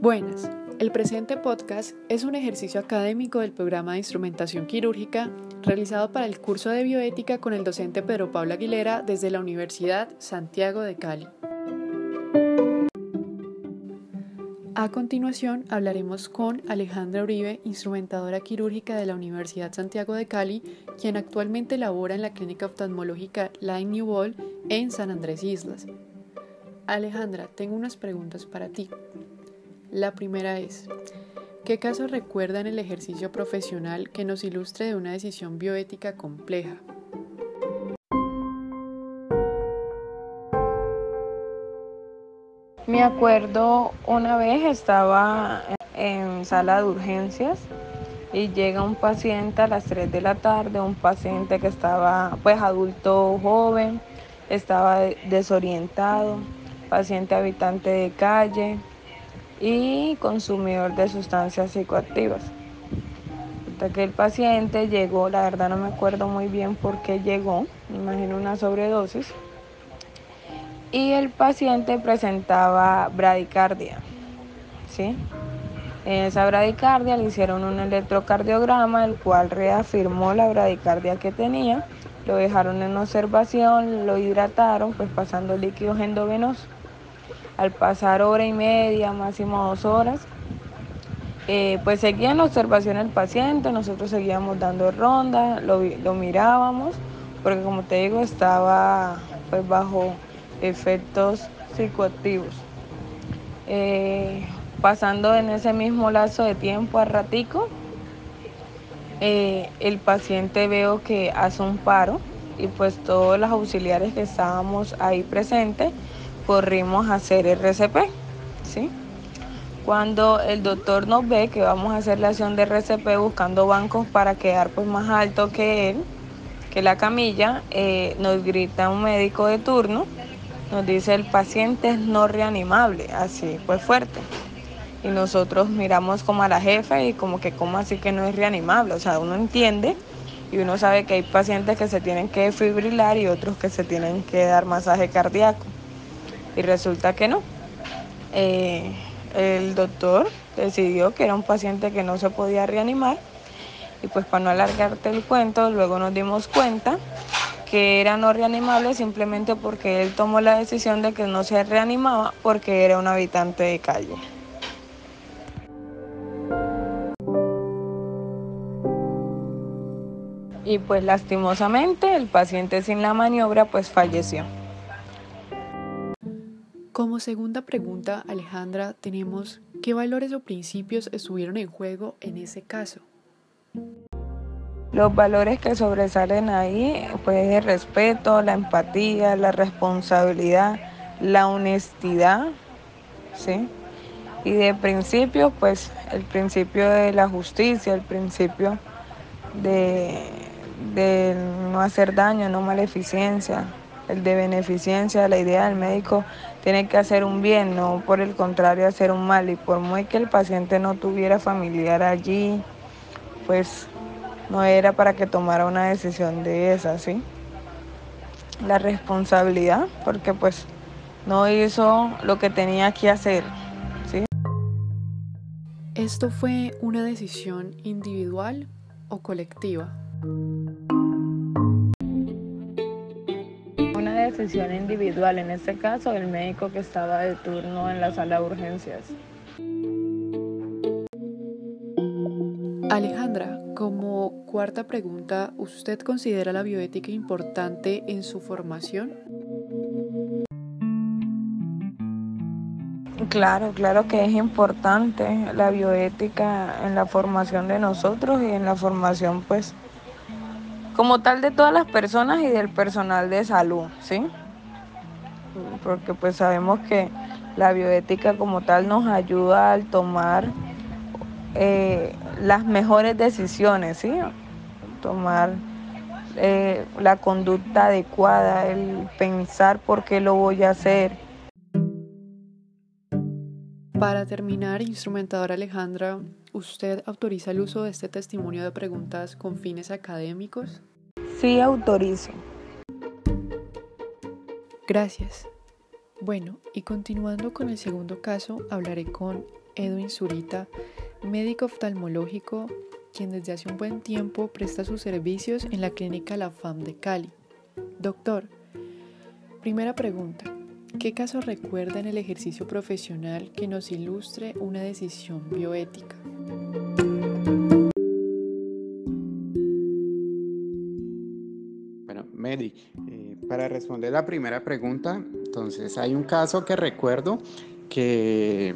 Buenas. El presente podcast es un ejercicio académico del programa de instrumentación quirúrgica realizado para el curso de bioética con el docente Pedro Pablo Aguilera desde la Universidad Santiago de Cali. A continuación hablaremos con Alejandra Uribe, instrumentadora quirúrgica de la Universidad Santiago de Cali, quien actualmente labora en la clínica oftalmológica Line New Ball en San Andrés Islas. Alejandra, tengo unas preguntas para ti. La primera es, ¿qué caso recuerda en el ejercicio profesional que nos ilustre de una decisión bioética compleja? Me acuerdo una vez estaba en sala de urgencias y llega un paciente a las 3 de la tarde, un paciente que estaba pues adulto joven, estaba desorientado, paciente habitante de calle, y consumidor de sustancias psicoactivas. Hasta que el paciente llegó, la verdad no me acuerdo muy bien por qué llegó, me imagino una sobredosis, y el paciente presentaba bradicardia. ¿sí? En esa bradicardia le hicieron un electrocardiograma, el cual reafirmó la bradicardia que tenía, lo dejaron en observación, lo hidrataron, pues pasando líquidos endovenosos al pasar hora y media, máximo dos horas, eh, pues seguía en observación el paciente, nosotros seguíamos dando ronda, lo, mirábamos, porque como te digo, estaba pues bajo efectos psicoactivos. Eh, pasando en ese mismo lazo de tiempo a ratico, eh, el paciente veo que hace un paro y pues todos los auxiliares que estábamos ahí presentes corrimos a hacer RCP, ¿sí? Cuando el doctor nos ve que vamos a hacer la acción de RCP buscando bancos para quedar pues más alto que él, que la camilla, eh, nos grita un médico de turno, nos dice el paciente es no reanimable, así pues fuerte. Y nosotros miramos como a la jefa y como que como así que no es reanimable, o sea, uno entiende y uno sabe que hay pacientes que se tienen que defibrilar y otros que se tienen que dar masaje cardíaco y resulta que no. Eh, el doctor decidió que era un paciente que no se podía reanimar y pues para no alargarte el cuento, luego nos dimos cuenta que era no reanimable simplemente porque él tomó la decisión de que no se reanimaba porque era un habitante de calle. Y pues lastimosamente el paciente sin la maniobra pues falleció. Como segunda pregunta, Alejandra, tenemos ¿qué valores o principios estuvieron en juego en ese caso? Los valores que sobresalen ahí, pues el respeto, la empatía, la responsabilidad, la honestidad, ¿sí? Y de principio, pues el principio de la justicia, el principio de, de no hacer daño, no maleficencia, el de beneficencia, la idea del médico tiene que hacer un bien, no por el contrario hacer un mal. Y por muy que el paciente no tuviera familiar allí, pues no era para que tomara una decisión de esa, ¿sí? La responsabilidad, porque pues no hizo lo que tenía que hacer, ¿sí? ¿Esto fue una decisión individual o colectiva? decisión individual, en este caso el médico que estaba de turno en la sala de urgencias. Alejandra, como cuarta pregunta, ¿usted considera la bioética importante en su formación? Claro, claro que es importante la bioética en la formación de nosotros y en la formación pues como tal de todas las personas y del personal de salud, ¿sí? Porque pues sabemos que la bioética como tal nos ayuda al tomar eh, las mejores decisiones, ¿sí? Tomar eh, la conducta adecuada, el pensar por qué lo voy a hacer. Para terminar, instrumentadora Alejandra, ¿usted autoriza el uso de este testimonio de preguntas con fines académicos? Sí, autorizo. Gracias. Bueno, y continuando con el segundo caso, hablaré con Edwin Zurita, médico oftalmológico, quien desde hace un buen tiempo presta sus servicios en la clínica La FAM de Cali. Doctor, primera pregunta. ¿Qué caso recuerda en el ejercicio profesional que nos ilustre una decisión bioética? Bueno, Mary, eh, para responder la primera pregunta, entonces hay un caso que recuerdo que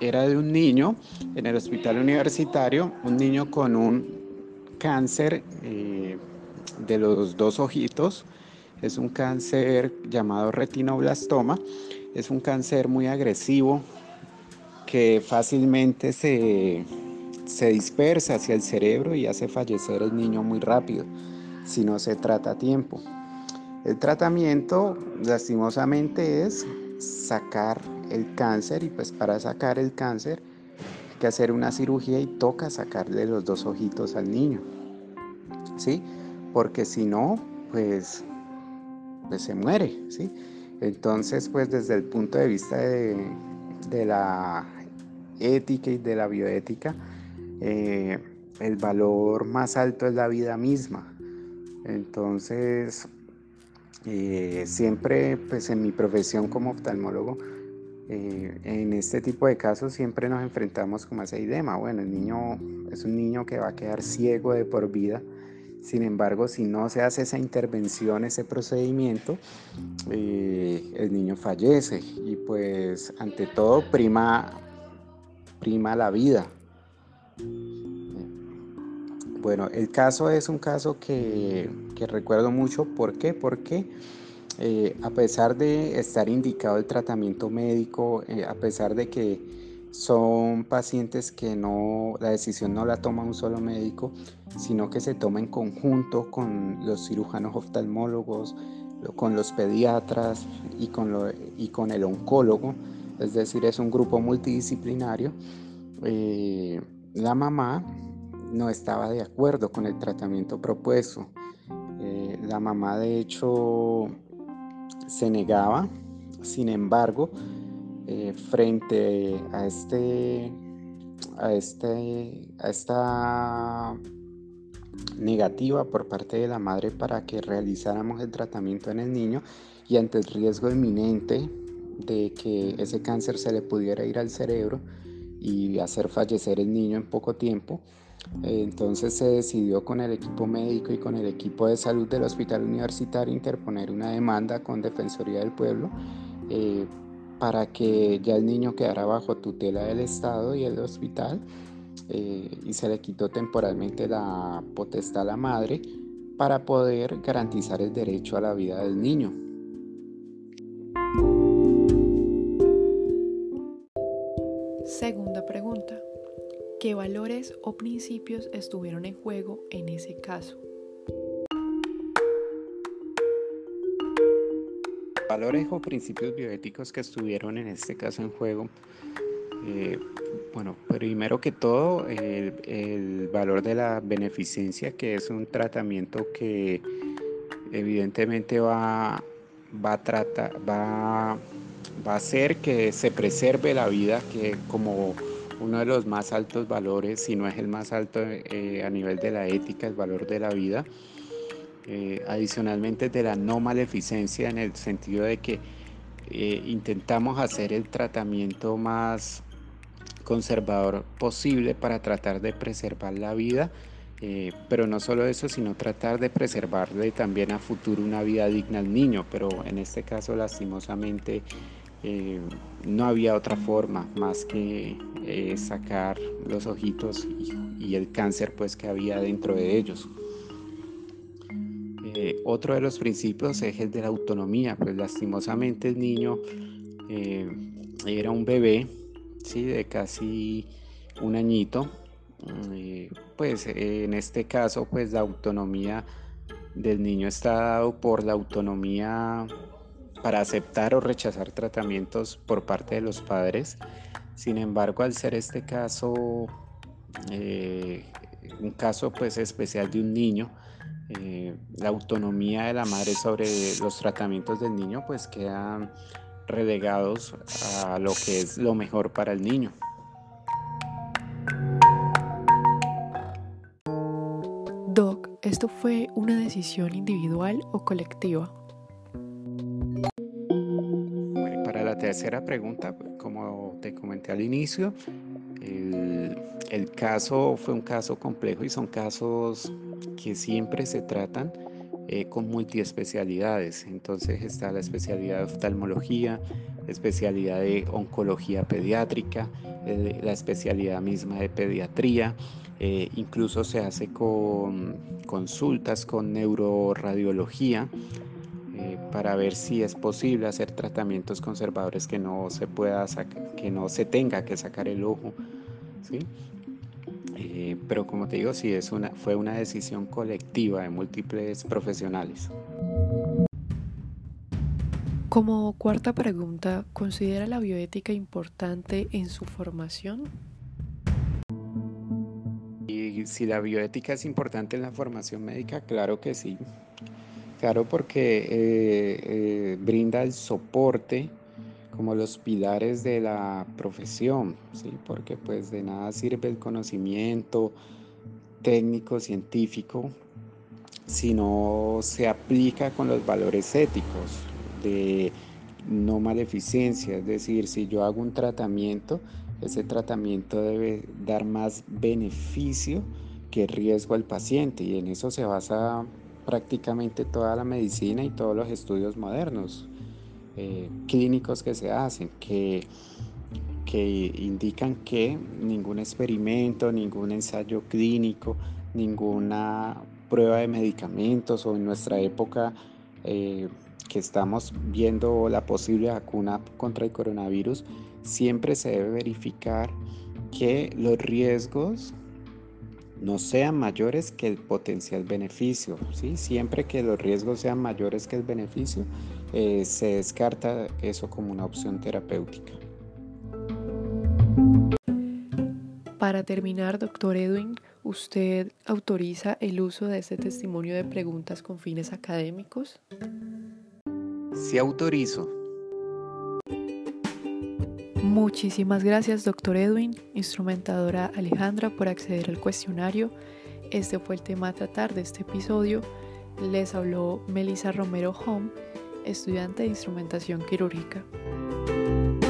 era de un niño en el hospital universitario, un niño con un cáncer eh, de los dos ojitos es un cáncer llamado retinoblastoma. Es un cáncer muy agresivo que fácilmente se, se dispersa hacia el cerebro y hace fallecer el niño muy rápido si no se trata a tiempo. El tratamiento lastimosamente es sacar el cáncer y pues para sacar el cáncer hay que hacer una cirugía y toca sacarle los dos ojitos al niño. ¿Sí? Porque si no, pues pues se muere, ¿sí? Entonces, pues desde el punto de vista de, la ética y de la bioética, eh, el valor más alto es la vida misma. Entonces, eh, siempre, pues en mi profesión como oftalmólogo, eh, en este tipo de casos siempre nos enfrentamos con ese dilema. Bueno, el niño es un niño que va a quedar ciego de por vida sin embargo, si no se hace esa intervención, ese procedimiento, eh, el niño fallece y pues ante todo prima, prima la vida. Bueno, el caso es un caso que, recuerdo mucho. ¿Por qué? Porque eh, a pesar de estar indicado el tratamiento médico, eh, a pesar de que son pacientes que no, la decisión no la toma un solo médico, sino que se toma en conjunto con los cirujanos oftalmólogos, con los pediatras y con, y con el oncólogo, es decir, es un grupo multidisciplinario. Eh, la mamá no estaba de acuerdo con el tratamiento propuesto. Eh, la mamá de hecho se negaba, sin embargo, eh, frente a este, a este, a esta negativa por parte de la madre para que realizáramos el tratamiento en el niño y ante el riesgo inminente de que ese cáncer se le pudiera ir al cerebro y hacer fallecer el niño en poco tiempo. Entonces se decidió con el equipo médico y con el equipo de salud del hospital universitario interponer una demanda con Defensoría del Pueblo eh, para que ya el niño quedara bajo tutela del Estado y el hospital eh, y se le quitó temporalmente la potestad a la madre para poder garantizar el derecho a la vida del niño. ¿Qué valores o principios estuvieron en juego en ese caso? valores o principios bioéticos que estuvieron en este caso en juego. Eh, bueno, primero que todo, el, valor de la beneficencia, que es un tratamiento que evidentemente va, va, a, va, va a hacer que se preserve la vida, que como uno de los más altos valores, si no es el más alto eh, a nivel de la ética, el valor de la vida. Eh, adicionalmente de la no maleficencia en el sentido de que eh, intentamos hacer el tratamiento más conservador posible para tratar de preservar la vida, eh, pero no solo eso, sino tratar de preservarle también a futuro una vida digna al niño, pero en este caso lastimosamente no había otra forma más que sacar los ojitos y, el cáncer pues que había dentro de ellos. Eh, otro de los principios es el de la autonomía, pues lastimosamente el niño eh, era un bebé, ¿sí? de casi un añito, eh, pues en este caso pues la autonomía del niño está dado por la autonomía para aceptar o rechazar tratamientos por parte de los padres. Sin embargo, al ser este caso un caso pues especial de un niño, eh, la autonomía de la madre sobre los tratamientos del niño, pues quedan relegados a lo que es lo mejor para el niño. Doc, ¿esto fue una decisión individual o colectiva? Tercera pregunta, como te comenté al inicio, el, el caso fue un caso complejo y son casos que siempre se tratan eh, con multiespecialidades. Entonces está la especialidad de oftalmología, la especialidad de oncología pediátrica, eh, la especialidad misma de pediatría. Eh, incluso se hace con consultas con neuroradiología para ver si es posible hacer tratamientos conservadores que no se pueda que no se tenga que sacar el ojo. ¿sí? Eh, pero como te digo, sí, es una, fue una decisión colectiva de múltiples profesionales. Como cuarta pregunta, ¿considera la bioética importante en su formación? Y si la bioética es importante en la formación médica, claro que sí. Claro, porque eh, eh, brinda el soporte como los pilares de la profesión, ¿sí? porque pues de nada sirve el conocimiento técnico, científico, si no se aplica con los valores éticos de no maleficencia, es decir, si yo hago un tratamiento, ese tratamiento debe dar más beneficio que riesgo al paciente y en eso se basa prácticamente toda la medicina y todos los estudios modernos. Eh, clínicos que se hacen, que, que indican que ningún experimento, ningún ensayo clínico, ninguna prueba de medicamentos o en nuestra época eh, que estamos viendo la posible vacuna contra el coronavirus, siempre se debe verificar que los riesgos no sean mayores que el potencial beneficio. ¿sí? Siempre que los riesgos sean mayores que el beneficio, eh, se descarta eso como una opción terapéutica. Para terminar, doctor Edwin, ¿usted autoriza el uso de este testimonio de preguntas con fines académicos? Sí autorizo. Muchísimas gracias, doctor Edwin, instrumentadora Alejandra, por acceder al cuestionario. Este fue el tema a tratar de este episodio. Les habló Melissa Romero Home, estudiante de instrumentación quirúrgica.